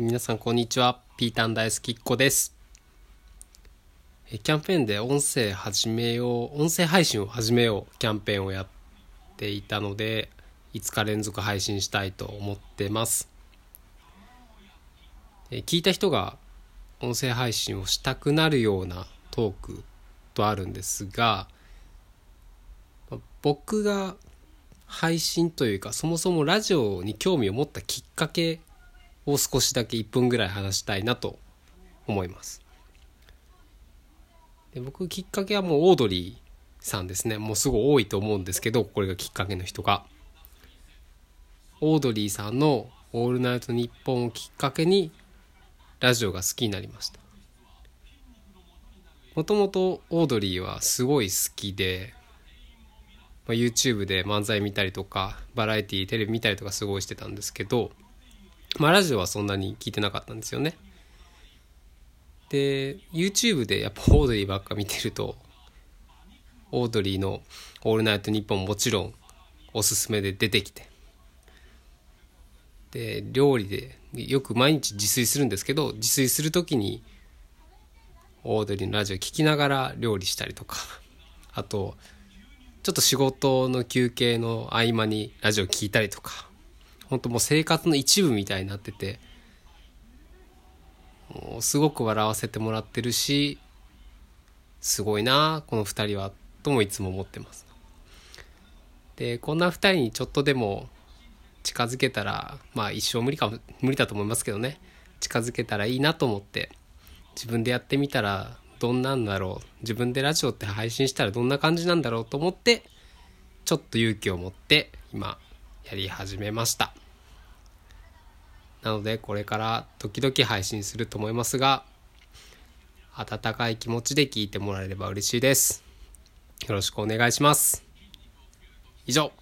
皆さんこんにちは。ピータン大好きっ子です。キャンペーンで音声始めよう音声配信を始めようキャンペーンをやっていたので5日連続配信したいと思ってます。聞いた人が音声配信をしたくなるようなトークとあるんですが僕が配信というかそもそもラジオに興味を持ったきっかけを少しだけ1分ぐらい話したいなと思います。で僕きっかけはもうオードリーさんですね。もうすごい多いと思うんですけどこれがきっかけの人が。オードリーさんの「オールナイトニッポン」をきっかけにラジオが好きになりました。もともとオードリーはすごい好きで、まあ、YouTube で漫才見たりとかバラエティテレビ見たりとかすごいしてたんですけどまあラジオはそんなに聞いてなかったんですよね。で YouTube でやっぱオードリーばっか見てるとオードリーの「オールナイトニッポン」もちろんおすすめで出てきて。で料理でよく毎日自炊するんですけど自炊する時にオードリーのラジオ聴きながら料理したりとか。あとちょっと仕事の休憩の合間にラジオ聴いたりとか。本当もう生活の一部みたいになっててもうすごく笑わせてもらってるしすごいなこの2人はともいつも思ってます。でこんな2人にちょっとでも近づけたらまあ一生無理かも無理だと思いますけどね。近づけたらいいなと思って自分でやってみたらどんなんだろう。自分でラジオって配信したらどんな感じなんだろうと思ってちょっと勇気を持って今やり始めました。なのでこれから時々配信すると思いますが温かい気持ちで聞いてもらえれば嬉しいです。よろしくお願いします。以上。